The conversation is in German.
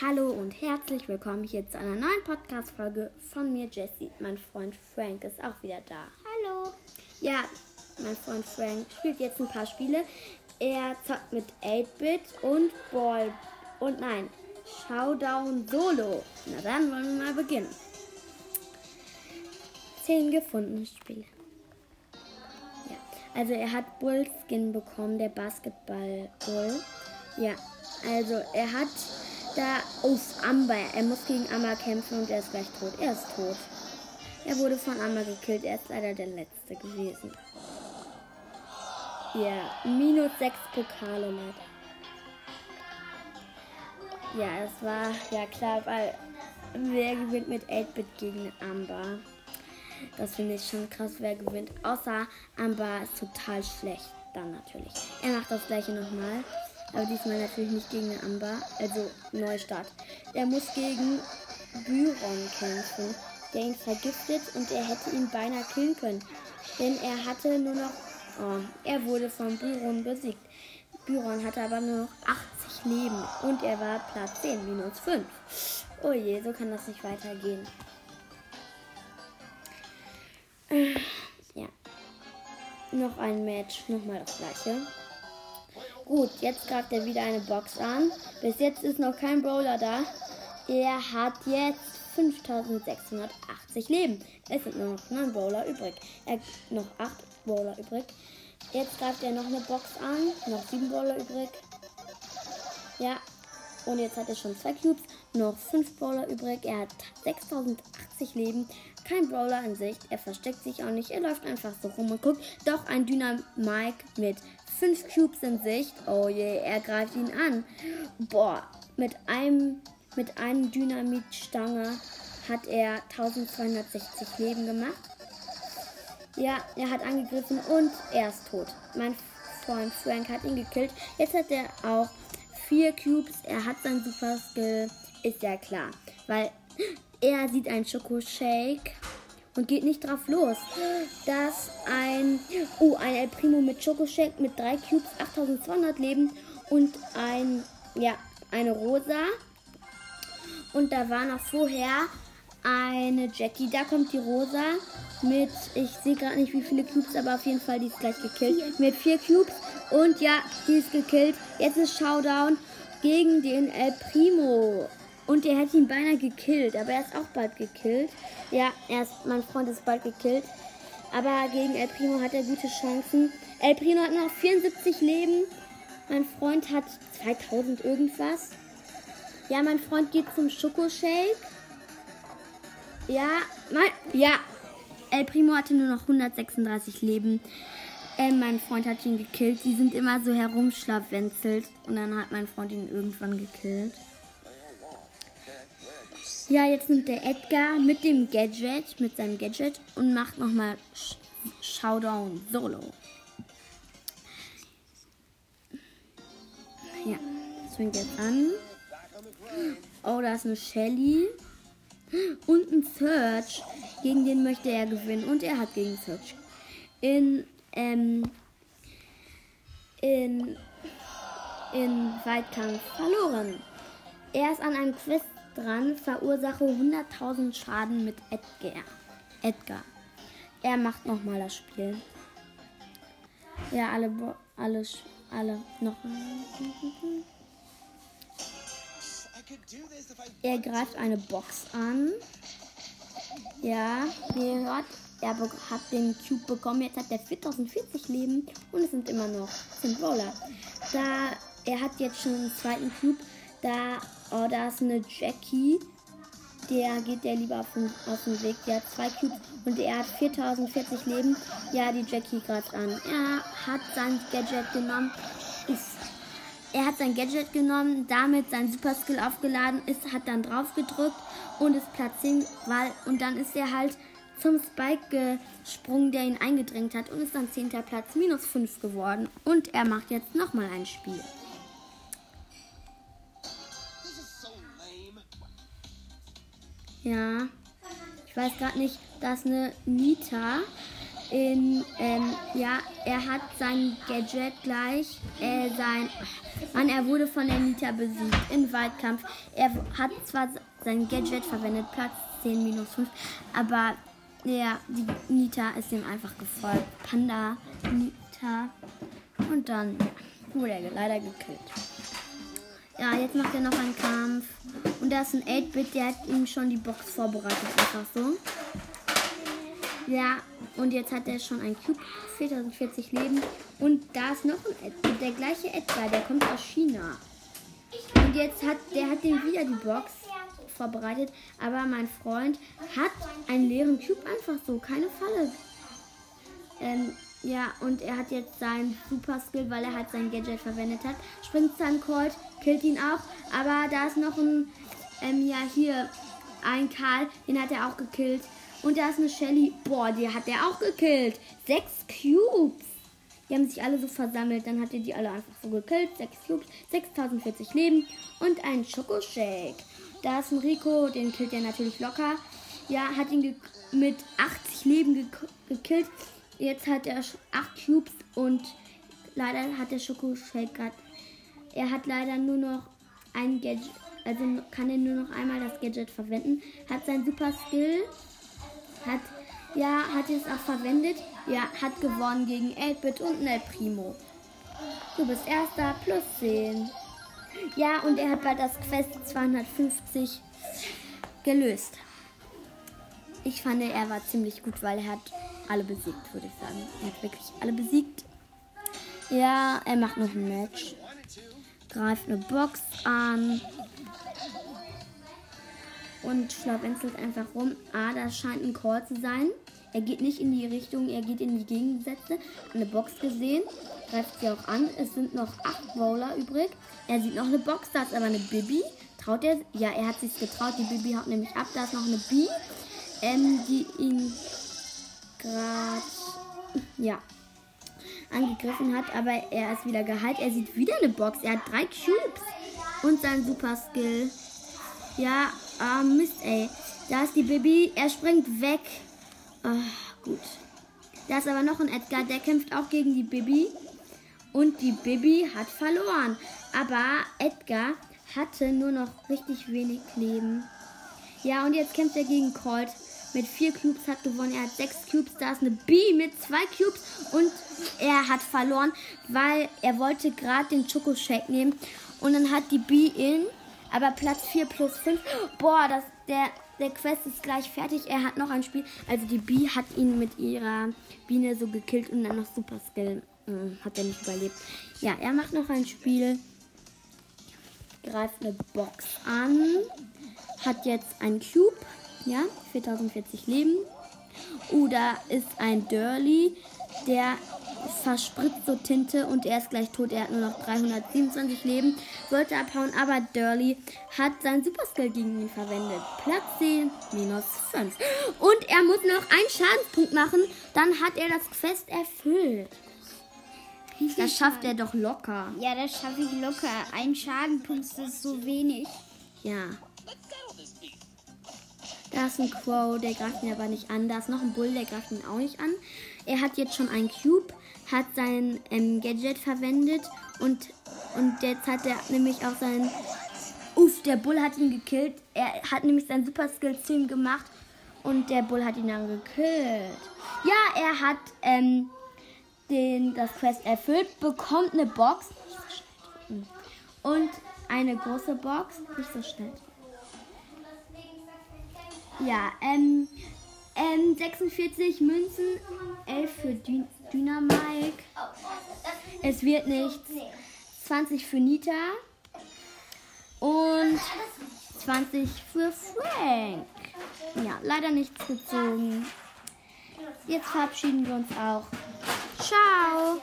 Hallo und herzlich willkommen hier zu einer neuen Podcast-Folge von mir, Jessie. Mein Freund Frank ist auch wieder da. Hallo. Ja, mein Freund Frank spielt jetzt ein paar Spiele. Er zockt mit 8-Bit und Ball. Und nein, Showdown Solo. Na dann wollen wir mal beginnen. 10 gefundene Spiele. Ja, also er hat Bullskin bekommen, der Basketball-Bull. Ja, also er hat da auf Amber. Er muss gegen Amber kämpfen und er ist gleich tot. Er ist tot. Er wurde von Amber gekillt. Er ist leider der Letzte gewesen. Ja, minus 6 Pokale leider. Ja, es war ja klar, weil wer gewinnt mit 8-Bit gegen Amber? Das finde ich schon krass, wer gewinnt. Außer Amber ist total schlecht. Dann natürlich. Er macht das gleiche nochmal. Aber diesmal natürlich nicht gegen eine Amber. Also Neustart. Er muss gegen Byron kämpfen, der ihn vergiftet und er hätte ihn beinahe killen können. Denn er hatte nur noch. Oh, er wurde von Byron besiegt. Byron hatte aber nur noch 80 Leben und er war Platz 10, minus 5. Oh je, so kann das nicht weitergehen. Ja. Noch ein Match, nochmal das gleiche. Gut, jetzt greift er wieder eine Box an. Bis jetzt ist noch kein Brawler da. Er hat jetzt 5680 Leben. Es sind nur noch 9 Brawler übrig. Er noch 8 Brawler übrig. Jetzt greift er noch eine Box an. Noch 7 Brawler übrig. Ja. Und jetzt hat er schon 2 Cubes. Noch 5 Brawler übrig. Er hat 6080 Leben. Kein Brawler in Sicht. Er versteckt sich auch nicht. Er läuft einfach so rum und guckt. Doch ein Dynamike mit fünf Cubes in Sicht. Oh je, er greift ihn an. Boah, mit einem, mit einem Dynamitstange hat er 1260 Leben gemacht. Ja, er hat angegriffen und er ist tot. Mein Freund Frank hat ihn gekillt. Jetzt hat er auch vier Cubes. Er hat sein Super Skill. Ist ja klar. Weil er sieht einen Schokoshake und geht nicht drauf los. Dass ein, oh, ein El Primo mit Schokoshake mit drei Cubes, 8200 Leben und ein, ja, eine Rosa. Und da war noch vorher eine Jackie. Da kommt die Rosa mit, ich sehe gerade nicht wie viele Cubes, aber auf jeden Fall, die ist gleich gekillt. Mit vier Cubes. Und ja, die ist gekillt. Jetzt ist Showdown gegen den El Primo. Und er hätte ihn beinahe gekillt, aber er ist auch bald gekillt. Ja, er ist, mein Freund ist bald gekillt. Aber gegen El Primo hat er gute Chancen. El Primo hat noch 74 Leben. Mein Freund hat 2000 irgendwas. Ja, mein Freund geht zum Schokoshake. Ja, mein, ja. El Primo hatte nur noch 136 Leben. Äh, mein Freund hat ihn gekillt. Die sind immer so herumschlawenzelt. Und dann hat mein Freund ihn irgendwann gekillt. Ja, jetzt nimmt der Edgar mit dem Gadget, mit seinem Gadget und macht nochmal Showdown Solo. Ja, das fängt jetzt an. Oh, da ist eine Shelly. Und ein Search. Gegen den möchte er gewinnen. Und er hat gegen Search in, ähm, in, in Weitkampf verloren. Er ist an einem Quest dran, verursache 100.000 Schaden mit Edgar. Edgar. Er macht nochmal das Spiel. Ja, alle, alle, alle noch. Er greift eine Box an. Ja, wie hört, er hat den Cube bekommen. Jetzt hat er 4040 Leben und es sind immer noch 10 Brawler. Da er hat jetzt schon einen zweiten Cube. Da Oh, da ist eine Jackie. Der geht der lieber auf den, auf den Weg. Der hat zwei Cubes und er hat 4040 Leben. Ja, die Jackie greift an. Er hat sein Gadget genommen. Ist, er hat sein Gadget genommen, damit sein Super Skill aufgeladen, ist, hat dann drauf gedrückt und ist Platz 10, weil, und dann ist er halt zum Spike gesprungen, der ihn eingedrängt hat und ist dann 10. Platz minus 5 geworden. Und er macht jetzt nochmal ein Spiel. Ja. Ich weiß gerade nicht, dass eine Nita in, ähm, ja, er hat sein Gadget gleich, äh, sein, Mann, er wurde von der Nita besiegt im Weitkampf. Er hat zwar sein Gadget verwendet, Platz 10 minus 5, aber ja, die Nita ist ihm einfach gefolgt. Panda, Nita. Und dann wurde er leider gekillt. Ja, jetzt macht er noch einen Kampf. Und da ist ein 8-Bit, der hat ihm schon die Box vorbereitet, einfach so. Ja, und jetzt hat er schon ein Cube, 4040 Leben. Und da ist noch ein Edgar, der gleiche Edgar, der kommt aus China. Und jetzt hat der hat ihm wieder die Box vorbereitet. Aber mein Freund hat einen leeren Cube einfach so, keine Falle. Ähm, ja, und er hat jetzt seinen Super Skill, weil er halt sein Gadget verwendet hat. Springt dann Colt, killt ihn auch. Aber da ist noch ein, ähm, ja, hier ein Karl, den hat er auch gekillt. Und da ist eine Shelly, boah, die hat er auch gekillt. Sechs Cubes. Die haben sich alle so versammelt. Dann hat er die alle einfach so gekillt. Sechs Cubes, 6040 Leben und ein Schokoshake. Da ist ein Rico, den killt er natürlich locker. Ja, hat ihn mit 80 Leben ge gekillt. Jetzt hat er 8 Cubes und leider hat der Schokoshake gerade. Er hat leider nur noch ein Gadget, also kann er nur noch einmal das Gadget verwenden. Hat sein Super Skill, hat ja, hat es auch verwendet. Ja, hat gewonnen gegen 8-Bit und Nel Primo. Du bist erster plus 10. Ja, und er hat bei das Quest 250 gelöst. Ich fand, er war ziemlich gut, weil er hat alle besiegt, würde ich sagen. Er hat wirklich alle besiegt. Ja, er macht noch ein Match. Greift eine Box an. Und schlawenzelt einfach rum. Ah, da scheint ein Call zu sein. Er geht nicht in die Richtung, er geht in die Gegensätze. Eine Box gesehen. Greift sie auch an. Es sind noch acht Bowler übrig. Er sieht noch eine Box, da ist aber eine Bibi. Traut er? Ja, er hat sich getraut. Die Bibi haut nämlich ab. Da ist noch eine Bi, ähm, die ihn gerade ja, angegriffen hat, aber er ist wieder geheilt. Er sieht wieder eine Box. Er hat drei Cubes und sein Super Skill. Ja, ah, Mist, ey. Da ist die Bibi. Er springt weg. Ah, gut. Da ist aber noch ein Edgar. Der kämpft auch gegen die Bibi. Und die Bibi hat verloren. Aber Edgar hatte nur noch richtig wenig Leben. Ja, und jetzt kämpft er gegen Colt mit vier Cubes, hat gewonnen. Er hat sechs Cubes. Da ist eine B mit zwei Cubes und er hat verloren, weil er wollte gerade den Schokoshake nehmen. Und dann hat die B in, aber Platz 4 plus 5. Boah, das, der, der Quest ist gleich fertig. Er hat noch ein Spiel. Also die B hat ihn mit ihrer Biene so gekillt und dann noch Super Skill. Hm, hat er nicht überlebt. Ja, er macht noch ein Spiel. Greift eine Box an. Hat jetzt ein Cube. Ja, 4040 Leben. Oder ist ein Durley, der verspritzt so Tinte und er ist gleich tot. Er hat nur noch 327 Leben. Wollte abhauen, aber Durley hat seinen Superskill gegen ihn verwendet. Platz 10, minus 5. Und er muss noch einen Schadenspunkt machen. Dann hat er das Quest erfüllt. Das schafft er doch locker. Ja, das schaffe ich locker. Ein Schadenpunkt ist so wenig. Ja. Da ist ein Crow, der greift ihn aber nicht an. Da ist noch ein Bull, der greift ihn auch nicht an. Er hat jetzt schon einen Cube, hat sein ähm, Gadget verwendet und, und jetzt hat er nämlich auch sein. Uff, der Bull hat ihn gekillt. Er hat nämlich sein Super Skill 10 gemacht und der Bull hat ihn dann gekillt. Ja, er hat ähm, den, das Quest erfüllt, bekommt eine Box. Und eine große Box. Nicht so schnell. Ja, ähm, ähm, 46 Münzen, 11 für Dynamike. Es wird nichts. 20 für Nita. Und 20 für Frank. Ja, leider nichts gezogen. Jetzt verabschieden wir uns auch. Ciao.